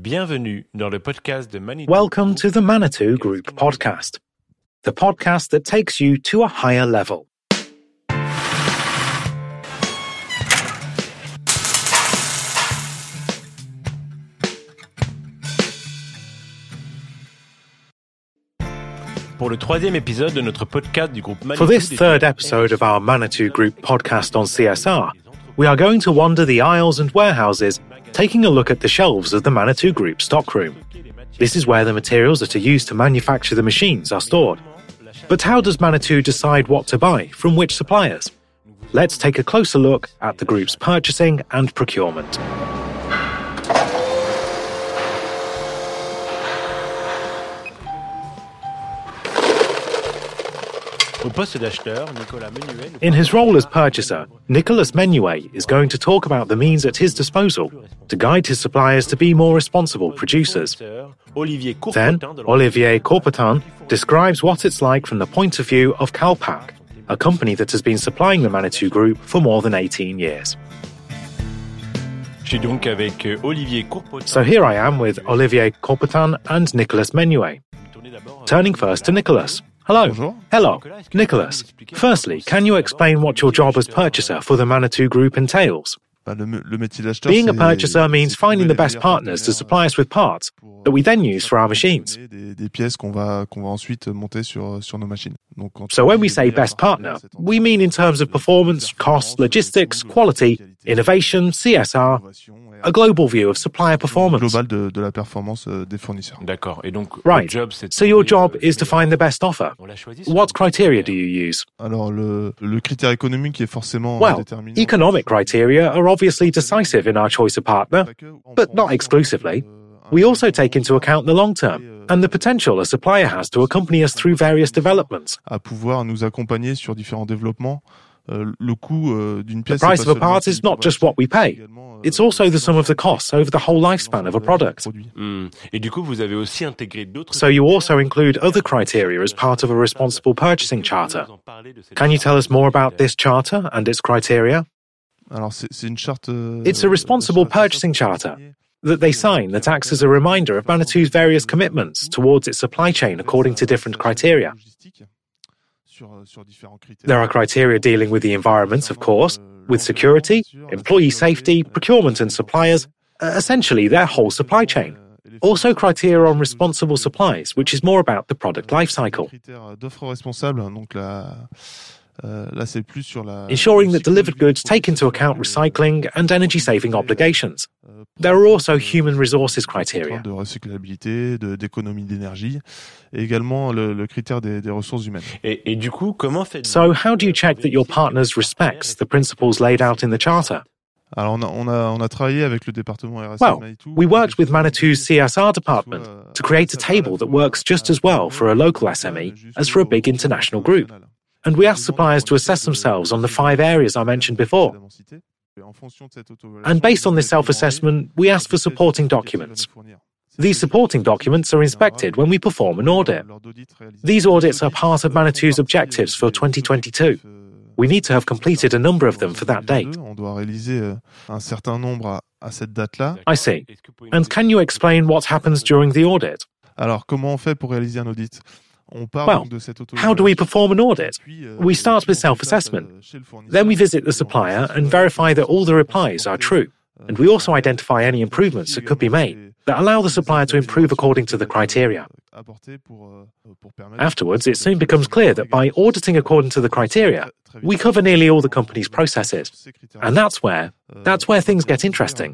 Bienvenue dans le podcast de Manitou. Welcome to the Manitou Group podcast, the podcast that takes you to a higher level. Pour le troisième épisode de notre podcast du groupe Manitou. For this third episode of our Manitou Group podcast on CSR, we are going to wander the aisles and warehouses, taking a look at the shelves of the Manitou Group stockroom. This is where the materials that are used to manufacture the machines are stored. But how does Manitou decide what to buy from which suppliers? Let's take a closer look at the group's purchasing and procurement. In his role as purchaser, Nicolas Menuet is going to talk about the means at his disposal to guide his suppliers to be more responsible producers. Then, Olivier Courpotin describes what it's like from the point of view of Calpac, a company that has been supplying the Manitou Group for more than 18 years. Je suis donc avec euh. So here I am with Olivier Courpotin and Nicolas Menuet. Euh, Turning first to Nicolas. Hello. Bonjour. Hello. Nicolas, firstly, can you explain what your job as purchaser for the Manitou Group entails? Bah, le, le métier d'acheteur, Being a purchaser means finding the best partners to euh, supply us with parts that we euh, then use for our euh, machines. Des, des pièces qu'on va qu'on va ensuite monter sur euh, sur nos machines. Donc, quand So when we say best partner, we mean in terms of performance, cost, logistics, quality, innovation, CSR, a global view of supplier performance. global de, de la performance euh, des fournisseurs. D'accord. Et donc, Right. votre job, c'est de So your job euh, is to find the best offer. On l'a choisi sur- What criteria do you use? Alors le, le critère économique est forcément euh, Well, economic criteria are obviously decisive in our choice of partner, but not exclusively. Euh, we also take into account the long term euh, and the potential a supplier has to accompany us through various developments. à pouvoir nous accompagner sur différents développements. Euh, le coût euh, d'une The price of a part is not just what we pay, euh, it's also the sum of the costs over the whole lifespan of a product. produit. Hmm. Et du coup, vous avez aussi intégré d'autres. So you also include other criteria as part of a responsible purchasing charter. Vous en parlez de cette Can you tell us more about this charter and its criteria? Alors c'est c'est une charte. It's a responsible purchasing charter. That they sign that acts as a reminder of Manitou's various commitments towards its supply chain according to different criteria. There are criteria dealing with the environment, of course, with security, employee safety, procurement and suppliers, uh, essentially their whole supply chain. Also criteria on responsible supplies, which is more about the product life cycle. Critères d'offre responsable, donc là, euh, c'est plus sur la. ensuring that delivered goods take into account recycling and energy saving euh, obligations. Euh, There are also human resources criteria. de recyclabilité, de- d'économie d'énergie, et également le, le critère des, des ressources humaines. Et, et du coup, comment faites So, how do you check that your partners respects the principles laid out in the charter? Alors on a, on a, on a travaillé avec le département RSE Well, Manitou we worked with Manitou's CSR department euh, to create a table that works just as well for a local SME as for a big international group. And we ask suppliers to assess themselves on the five areas I mentioned before. And based on this self assessment, we ask for supporting documents. These supporting documents are inspected when we perform an audit. These audits are part of Manitou's objectives for 2022. We need to have completed a number of them for that date. On doit réaliser euh, un certain nombre à, à cette date-là. I see. And can you explain what happens during the audit? Alors comment on fait pour réaliser un audit Well, donc de cette auto How do we perform an audit? We start with self-assessment. Then we visit the supplier and verify that all the replies are true. And we also identify any improvements that could be made that allow the supplier to improve according to the criteria. Afterwards, it soon becomes clear that by auditing according to the criteria, we cover nearly all the company's processes. And that's where, that's where things get interesting.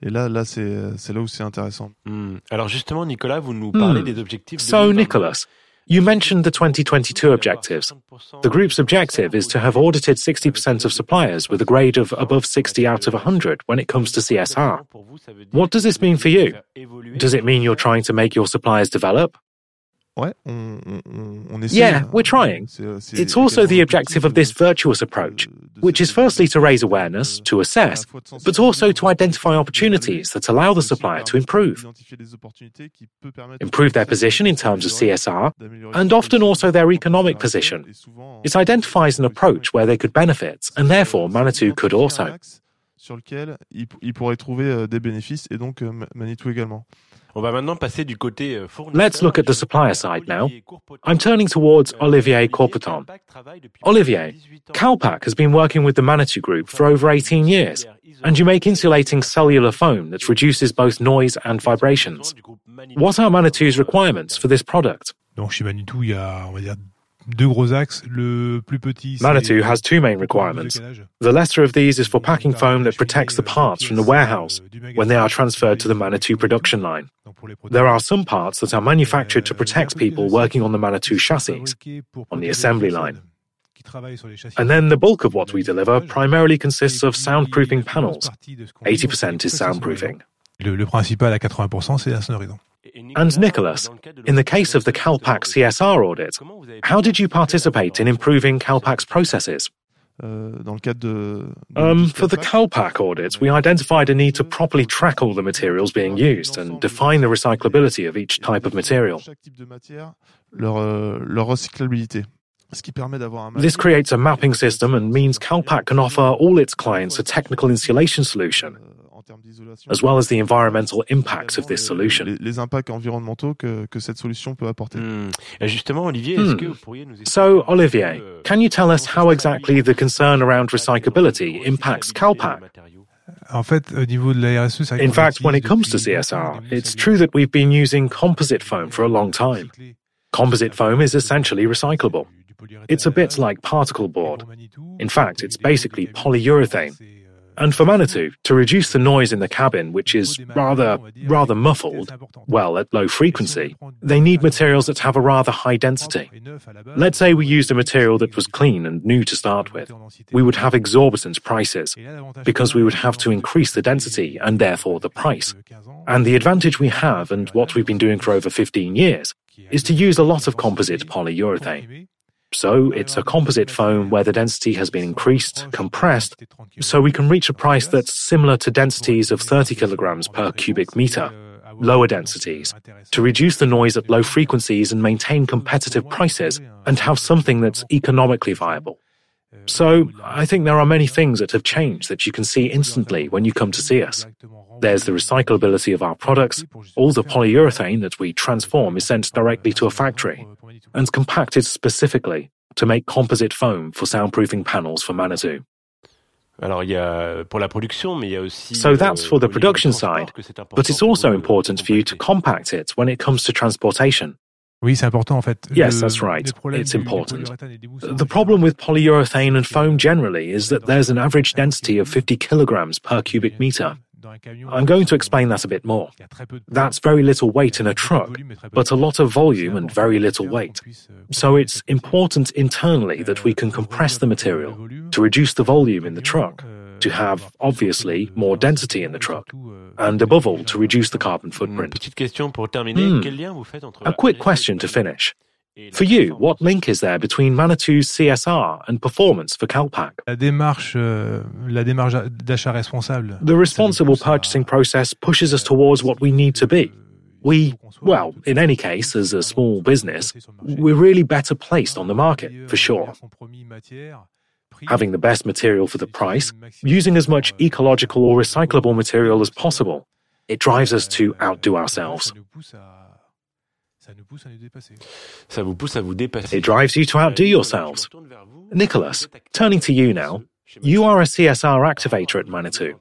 Quasiment la, la totalité des processus de l'entreprise. Et là, là, c'est c'est là où c'est intéressant. Hmm. Alors justement, Nicolas, vous nous parlez Hmm. des objectifs. So, 2020. Nicholas, you mentioned the 2022 objectives. The group's objective is to have audited 60% of suppliers with a grade of above 60 out of 100 when it comes to CSR. What does this mean for you? Does it mean you're trying to make your suppliers develop? Ouais, on, on, on, essaie. Yeah, we're euh, trying. C'est- euh, c'est It's also the objective of this virtuous approach, which is firstly to raise awareness, to euh, assess, but also to identify opportunities that allow the supplier to improve, Identifier des opportunités qui peut permettre improve their position in terms of CSR, and often also their economic position. It identifies an approach where they could benefit, and therefore Manitou could also. sur lequel il, il pourrait trouver euh, des bénéfices et donc euh, Manitou également. On va maintenant passer du côté euh, Let's look at the supplier side now. I'm turning towards Olivier Courpotin. Olivier, Calpac has been working with the Manitou Group for over 18 years, and you make insulating cellular foam that reduces both noise and vibrations. What are Manitou's requirements for this product? Donc chez Manitou, il y a, on va dire, deux gros axes. Le plus petit, Manitou has two main requirements. The lesser of these is for packing foam that protects the parts from the warehouse when they are transferred to the Manitou production line. There are some parts that are manufactured to protect people working on the Manitou chassis on the assembly line. And then the bulk of what we deliver primarily consists of soundproofing panels. 80% is soundproofing. Le, le principal à 80%, c'est la sonorisation. And Nicholas, in the case of the Calpac CSR audit, how did you participate in improving Calpac's processes? Euh, dans le cadre de, de Um, for the Calpac audit, we identified a need to properly track all the materials being used and define the recyclability of each type of material. chaque type de matière, leur, euh, leur recyclabilité. Ce qui permet d'avoir un This creates a mapping system and means Calpac can offer all its clients a technical insulation solution, en termes d'isolation. as well as the environmental impacts of this solution. Les, les impacts environnementaux que, que cette solution peut apporter. Hmm. Justement, Olivier, Hmm. est-ce que vous pourriez nous expliquer So, Olivier, euh, can you tell us how exactly the concern around recyclability impacts Calpac? En fait, au niveau de la RSE, c'est vrai In fact, when it comes to CSR, it's true that we've been using composite foam for a long time. Composite foam is essentially recyclable. It's a bit like particle board. In fact, it's basically polyurethane. And for Manitou, to reduce the noise in the cabin, which is rather, rather muffled, well, at low frequency, they need materials that have a rather high density. Let's say we used a material that was clean and new to start with. We would have exorbitant prices because we would have to increase the density and therefore the price. And the advantage we have, and what we've been doing for over 15 years, is to use a lot of composite polyurethane. So it's a composite foam where the density has been increased, compressed, so we can reach a price that's similar to densities of 30 kilograms per cubic meter, lower densities, to reduce the noise at low frequencies and maintain competitive prices and have something that's economically viable. So I think there are many things that have changed that you can see instantly when you come to see us. There's the recyclability of our products. All the polyurethane that we transform is sent directly to a factory and compacted specifically to make composite foam for soundproofing panels for Manitou. Alors, il y a pour la production, mais il y a aussi. So euh, that's euh, for the au niveau du production side, que c'est important But it's also important for you to compact it when it comes to transportation. Oui, c'est important en fait. Yes, that's right. It's du- du important. polyuréthane et des mousses, The problem with polyurethane and foam generally is that there's an average density of 50 kilograms per cubic meter. Dans un camion, I'm going to explain that a bit more. il y a très peu de That's very little weight in a truck, but a lot of volume and very little weight. So it's important internally that we can compress the material to reduce the volume in the truck, to have, obviously, more density in the truck, and above all, to reduce the carbon footprint. petite question pour terminer. Hmm. Quel lien vous faites entre A quick question to finish. For you, what link is there between Manitou's CSR and performance for Calpac? La démarche, euh, la démarche d'achat responsable. The responsible purchasing process pushes us towards what we need to be. We, well, in any case, as a small business, we're really better placed on the market, for sure. Having the best material for the price, using as much ecological or recyclable material as possible, it drives us to outdo ourselves. Ça vous pousse à vous dépasser. It drives you to outdo yourselves. Nicholas, turning to you now, you are a CSR activator at Manitou.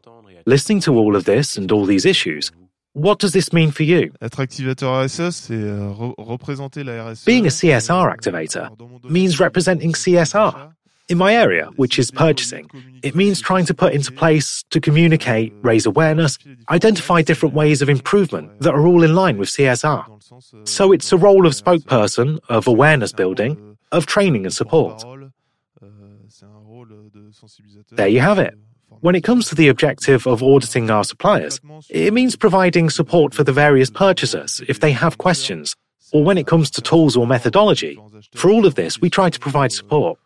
Listening to all of this and all these issues, what does this mean for you? Être activateur RSE, c'est euh, re- représenter la RSE. Being a euh, CSR activator means representing CSR. In my area, which is purchasing, it means trying to put into place to communicate, raise awareness, identify different ways of improvement that are all in line with CSR. So it's a role of spokesperson, of awareness building, of training and support. There you have it. When it comes to the objective of auditing our suppliers, it means providing support for the various purchasers if they have questions, or when it comes to tools or methodology. For all of this, we try to provide support.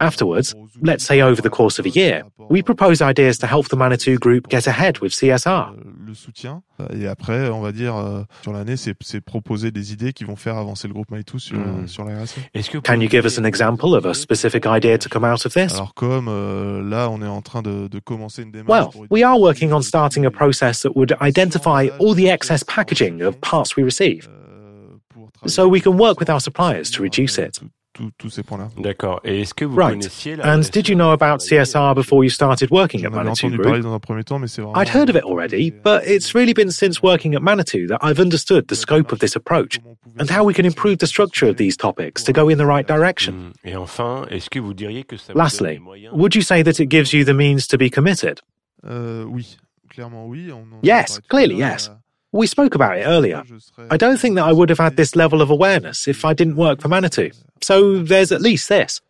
Afterwards, let's say over the course of a year, we propose ideas to help the Manitou Group get ahead with CSR. le soutien. Et après, on va dire, euh, sur l'année, c'est c'est proposer des idées qui vont faire avancer le groupe Manitou sur, Mm. sur la RSE. Est-ce que vous Can you give us an example of a specific idea to come out of this? Alors comme euh, là, on est en train de, de commencer une démarche. Well, we are working on starting a process that would identify all the excess packaging of parts we receive, euh, so we can work with our suppliers to reduce it. Tout- tout- Tous ces points-là. D'accord. Et est-ce que vous Right. connaissiez la And did you know about CSR before you started working at Manitou entendu parler dans un premier temps, mais c'est vraiment. I'd heard of it already, but it's really been since working at Manitou that I've understood the scope of this approach and how we can improve the structure of these topics to go in the right direction. Mm. Et enfin, est-ce que vous diriez que ça Lastly, would you say that it gives you the means to be committed? Euh, oui, clairement oui. On en Yes, parlé tout à clearly, l'heure, yes. We spoke about it earlier. I don't think that I would have had this level of awareness if I didn't work for Manitou. So there's at least this.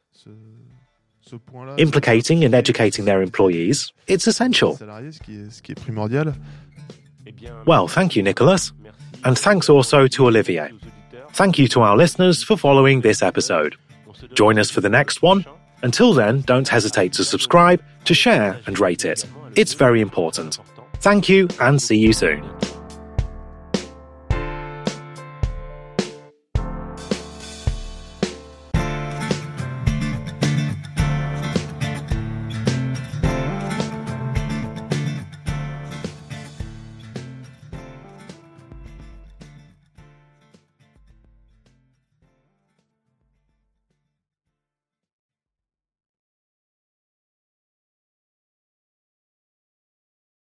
Implicating and educating their employees, it's essential. Well, thank you, Nicholas. And thanks also to Olivier. Thank you to our listeners for following this episode. Join us for the next one. Until then, don't hesitate to subscribe, to share, and rate it. It's very important. Thank you, and see you soon.